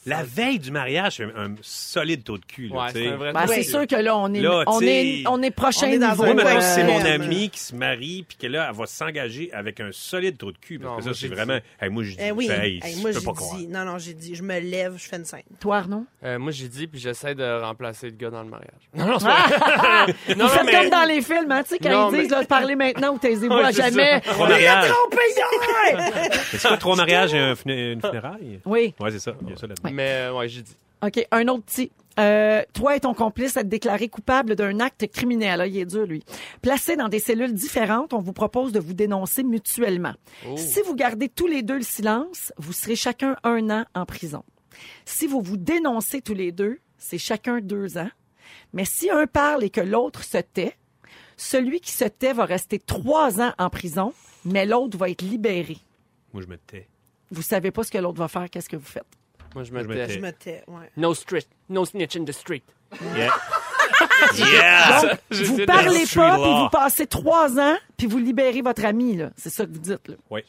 La veille du mariage, c'est un solide taux de cul. Là, Ouais, tu sais. c'est un vrai Ben, truc. c'est sûr que là, on est, Là, on tu sais, est, on est prochain on est dans niveau. Moi, Ouais, maintenant, si c'est mon ami qui se marie, puis que là, elle va s'engager avec un solide taux de cul. Parce Non, que moi, ça, c'est j'ai vraiment. Hey, moi, je dis, Eh oui, hey, Hey, je moi peux j'ai pas croire. dit, non, non, j'ai dit, je me lève, je fais une scène. Toi, Arnaud? Euh, moi, j'ai dit, puis j'essaie de remplacer le gars dans le mariage. Non, non, c'est pas vrai. non, Vous non, faites mais- comme dans les films, hein, tu sais, quand Non, ils disent, mais- là, parlez maintenant ou taisez-vous Ouais, à c'est jamais. Trois Il a mariages. trompé hier! C'est quoi, trois mariages et un funé- une funéraille? Oui. Ouais, c'est ça. Il y a ça là-dedans. Mais, euh, ouais, j'ai dit. OK, un autre petit. Euh, toi et ton complice êtes déclarés coupables d'un acte criminel. Là, il est dur, lui. Placés dans des cellules différentes, on vous propose de vous dénoncer mutuellement. Oh. Si vous gardez tous les deux le silence, vous serez chacun un an en prison. Si vous vous dénoncez tous les deux, c'est chacun deux ans. Mais si un parle et que l'autre se tait, celui qui se tait va rester trois ans en prison, mais l'autre va être libéré. Moi, je me tais. Vous savez pas ce que l'autre va faire, qu'est-ce que vous faites? Moi, je me Je me tais. tais. Je me tais, ouais. No street, no snitch in the street. Yeah. yeah! Donc, vous parlez pas, puis vous passez trois ans, puis vous libérez votre ami. là. C'est ça que vous dites. Là. Oui.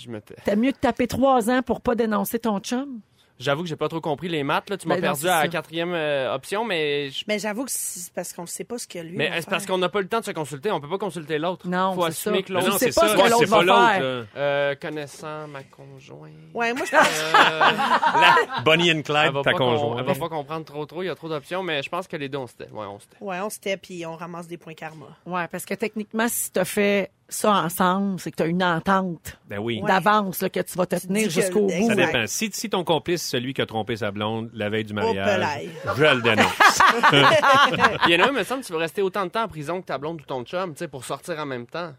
Je me tais. T'as mieux de taper trois ans pour pas dénoncer ton chum? J'avoue que j'ai pas trop compris les maths, là. Tu m'as Ben perdu à la quatrième euh, option, mais. je- Mais j'avoue que c'est parce qu'on sait pas ce que lui. Mais c'est parce qu'on n'a pas le temps de se consulter? On peut pas consulter l'autre. Non, Faut c'est assumer ça. que l'autre. non, c'est pas ça. ce que l'autre c'est va faire. Euh, connaissant ma conjointe. Ouais, moi je pense. Euh, La Bonnie and Clyde, va ta pas com- elle conjointe. va pas comprendre trop trop, il y a trop d'options, mais je pense que les deux on se tait. Ouais, on se tait. Ouais, on se tait puis on ramasse des points karma. Ouais, parce que techniquement, si t'as fait ça ensemble, c'est que t'as une entente Ben oui. D'avance là, que tu vas te tenir jusqu'au bout. Ça dépend. Si, si ton complice, celui qui a trompé sa blonde la veille du mariage, je le dénonce. Il y en a un, il me semble, tu veux rester autant de temps en prison que ta blonde ou ton chum, tu sais, pour sortir en même temps.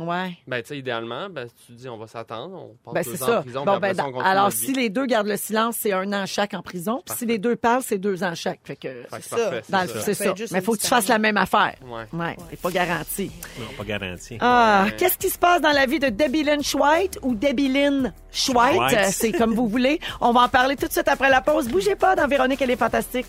Ouais. Ben, tu sais, idéalement, ben, tu dis on va s'attendre, on passe Ben, deux ans en prison, Bon, ben, ça, on alors, si les deux gardent le silence, c'est un an chaque en prison. Puis si les deux parlent, c'est deux ans chaque. Fait que, c'est ça. c'est ça. c'est Mais une faut que tu fasses la même affaire. Ouais. Ouais, c'est pas garanti. Non, pas garanti. Ah, Ouais. qu'est-ce qui se passe dans la vie de Debbie Lynn White ou Debbie Lynn. Euh, C'est comme vous voulez. On va en parler tout de suite après la pause. Bougez pas dans Véronique, elle est fantastique.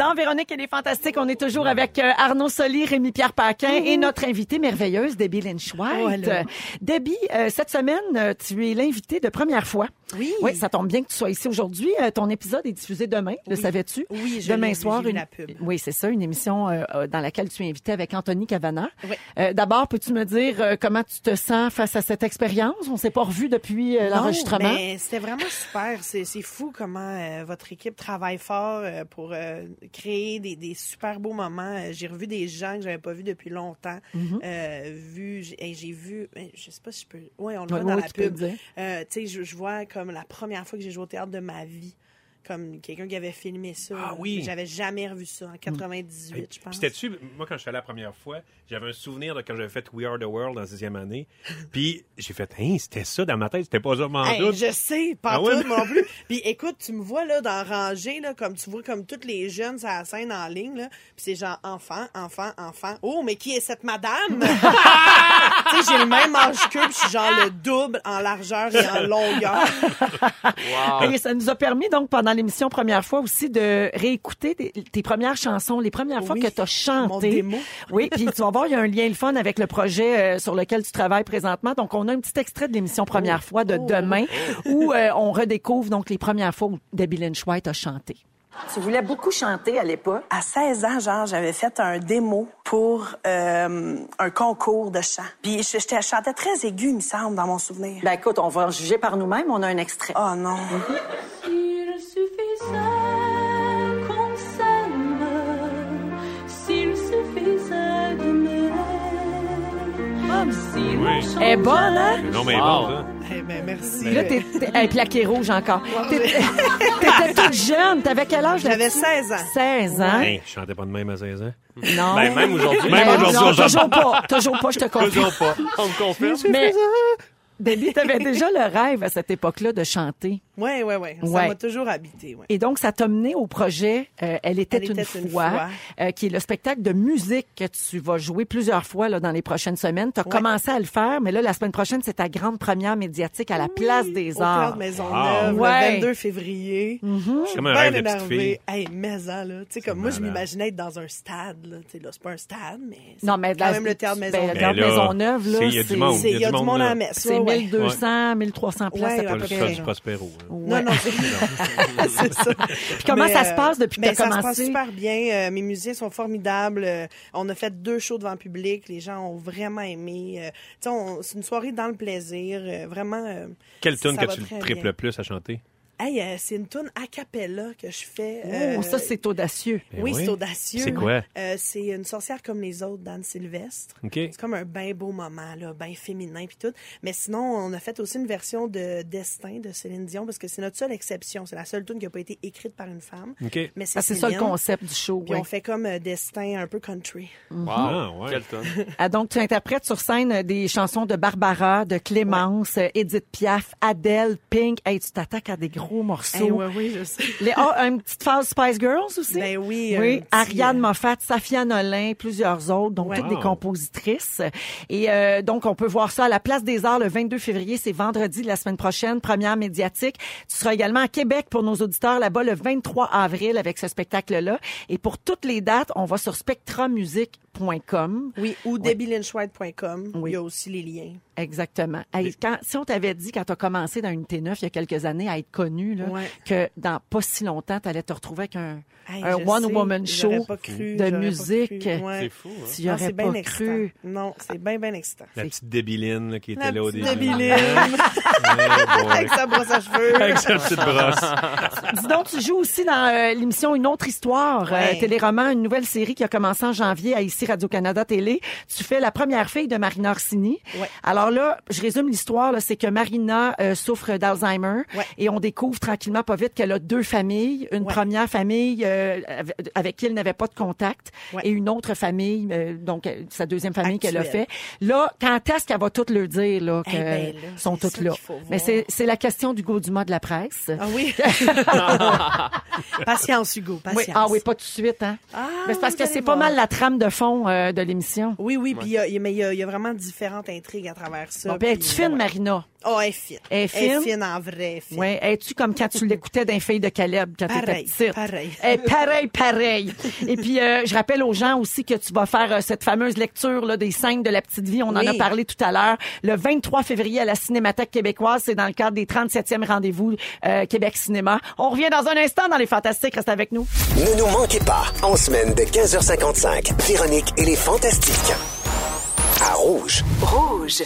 Dans Véronique et les Fantastiques, on est toujours avec euh, Arnaud Soli, Rémi-Pierre Paquin et notre invitée merveilleuse, Debbie Lynch White. Oh. Euh, Debbie, euh, cette semaine, euh, tu es l'invitée de première fois. Oui. Oui, ça tombe bien que tu sois ici aujourd'hui. Euh, ton épisode est diffusé demain, le Oui. savais-tu? Oui, je Demain l'ai vu, soir, j'ai vu une... la pub. Oui, c'est ça, une émission euh, euh, dans laquelle tu es invitée avec Anthony Cavana. Oui. Euh, D'abord, peux-tu me dire euh, comment tu te sens face à cette expérience? On s'est pas revu depuis euh, Non, l'enregistrement. mais c'était vraiment super. C'est c'est fou comment euh, votre équipe travaille fort euh, pour euh, créer des, des super beaux moments. Euh, J'ai revu des gens que j'avais pas vus depuis longtemps. Mm-hmm. Euh, vu, j'ai vu, euh, je sais pas si je peux. Oui, on le Ouais, voit dans ouais, la pub. Euh, tu sais, je, je vois comme la première fois que j'ai joué au théâtre de ma vie. Comme quelqu'un qui avait filmé ça. Ah oui. J'avais jamais revu ça en 98, je Puis pense. C'était-tu, moi, quand je suis allé la première fois, j'avais un souvenir de quand j'avais fait We Are the World en sixième année. Puis j'ai fait, hein, c'était ça dans ma tête, c'était pas ça, Hey, doute. je sais, pas Ah tout, ouais? non plus. Puis écoute, tu me vois là dans rangée là, comme tu vois comme toutes les jeunes sur la scène en ligne là, puis c'est genre enfant, enfant, enfant. Oh, mais qui est cette madame? Tu sais, j'ai le même âge puis je suis genre le double en largeur et en longueur. Wow. Et ça nous a permis donc pendant l'émission première fois aussi de réécouter tes, tes premières chansons, les premières fois que tu as chanté. démo. Oui, puis tu vas voir, il y a un lien le fun avec le projet euh, sur lequel tu travailles présentement. Donc on a un petit extrait de l'émission première fois de demain où euh, on redécouvre donc les premières fois où Debbie Lynch White a chanté. Tu voulais beaucoup chanter à l'époque. À 16 ans, genre, j'avais fait un démo pour euh, un concours de chant. Puis je, j'étais- je chantais très aigu, il me semble, dans mon souvenir. Ben écoute, on va en juger par nous-mêmes, on a un extrait. Oh non. Elle est bonne, hein? Non, mais Wow. bon, ça. Eh ben merci. Là, t'es, t'es- hey, plaqué rouge encore. T'étais, t'étais toute jeune. T'avais quel âge? J'avais là-dessus? 16 ans. 16 ans. Hey, je chantais pas de même à 16 ans. Non. Ben, même aujourd'hui. Ben, Même aujourd'hui, non, aujourd'hui. toujours pas. Toujours pas, je te confirme. Toujours pas. On me confirme. Mais, Debbie, t'avais déjà le rêve à cette époque-là de chanter. Ouais, ouais, ouais. Ça Ouais. m'a toujours habité, ouais. Et donc, ça t'a mené au projet euh, Elle était, Elle une, était une fois, fois. euh, qui est le spectacle de musique que tu vas jouer plusieurs fois là, dans les prochaines semaines. Tu as Ouais. commencé à le faire, mais là, la semaine prochaine, c'est ta grande première médiatique à la Place des Au Arts. Théâtre Maisonneuve, Ouais. le 22 février. Comme un rêve de petite énervée. fille. Hey, maison, là. Tu sais, comme moi, je m'imaginais être dans un stade, là. Tu sais, là, c'est pas un stade, mais. c'est Non, mais quand la- même le théâtre ben, Maisonneuve. le Ben là, Maisonneuve, là, c'est- il y a du monde. C'est- Il y a du monde à la messe. C'est ouais, ouais. 1200, 1300 places à peu peu près. Non, non, c'est ça. Puis comment Mais, ça se passe depuis que tu as Ça se passe commencé? super bien. Euh, mes musiciens sont formidables. Euh, on a fait deux shows devant le public. Les gens ont vraiment aimé. Euh, tu sais, c'est une soirée dans le plaisir. Euh, vraiment. euh, Quelle tune ça que tu triples le plus à chanter? Hey, euh, c'est une tune a cappella que je fais. Oh, ça, c'est audacieux. Ben oui, oui. c'est audacieux. C'est quoi? Euh, c'est une sorcière comme les autres d'Anne Sylvestre. OK. C'est comme un bien beau moment, là, bien féminin puis tout. Mais sinon, on a fait aussi une version de Destin de Céline Dion parce que c'est notre seule exception. C'est la seule tune qui n'a pas été écrite par une femme. OK. Mais c'est Ah, c'est ça le concept du show. Puis oui. on fait comme euh, Destin un peu country. Wow. Ah, ouais. Quel tonne. Ah, donc, tu interprètes sur scène des chansons de Barbara, de Clémence, Edith Piaf, Adele, Pink. Hey, tu t'attaques à des gros morceaux. Eh ouais, oui, je sais. Les, ah, une petite phase Spice Girls aussi? Ben oui. Oui, petit, Ariane euh, Moffat, Safia Nolin, plusieurs autres, donc Ouais. toutes Wow. des compositrices. Et euh, donc, on peut voir ça à la Place des Arts le 22 février. C'est vendredi de la semaine prochaine, première médiatique. Tu seras également à Québec pour nos auditeurs là-bas le 23 avril avec ce spectacle-là. Et pour toutes les dates, on va sur spectramusique.com. Oui, ou debbylynchwhite.com. Oui. Il y a aussi les liens. Exactement. Hey, quand, si on t'avait dit, quand tu as commencé dans une T9 il y a quelques années à être connu, là, Ouais. que dans pas si longtemps, tu allais te retrouver avec un, Hey, un je one-woman show j'aurais pas cru, de musique. Ouais. C'est fou, hein? Tu y Ah, aurais c'est pas bien excitant. cru. Non, c'est bien, bien excitant. La petite Débiline là, qui était La là au début. Débiline. Avec sa brosse à cheveux. Avec sa petite brosse. Dis donc, tu joues aussi dans euh, l'émission Une autre histoire, Ouais. euh, téléroman, une nouvelle série qui a commencé en janvier à ici Radio-Canada Télé. Tu fais la première fille de Marina Orsini. Ouais. Alors là, je résume l'histoire, c'est que Marina euh, souffre d'Alzheimer Ouais. et on découvre tranquillement pas vite qu'elle a deux familles. Une Ouais. première famille euh, avec- qui elle n'avait pas de contact et une autre famille, euh, donc sa deuxième famille qu'elle a fait. Là, quand est-ce qu'elle va tout leur dire là, Eh qu'elles ben là, sont toutes là? Mais c'est c'est la question du goût du mois de la presse. Ah oui. patience, Hugo, patience. Oui, ah oui, pas tout de suite, hein. Ah, Mais c'est parce que c'est pas mal la trame de fond euh, de l'émission. Oui, oui, puis il y a- il y a- mais il y, a- il y a vraiment différentes intrigues à travers ça. Bon, ben, puis, tu filmes ouais. Marina. Oh, elle est fine. Elle est fine? fine en vrai. fine. Ouais, es-tu comme quand tu l'écoutais d'un fille de Caleb quand t'étais Pareil, petite? pareil. Eh, pareil, pareil. Et puis, euh, je rappelle aux gens aussi que tu vas faire euh, cette fameuse lecture là, des scènes de la petite vie. On en a parlé tout à l'heure. Le 23 février à la Cinémathèque québécoise. C'est dans le cadre des 37e rendez-vous euh, Québec Cinéma. On revient dans un instant dans Les Fantastiques. Reste avec nous. Ne nous manquez pas, en semaine de 15h55, Véronique et les Fantastiques. À Rouge. Rouge.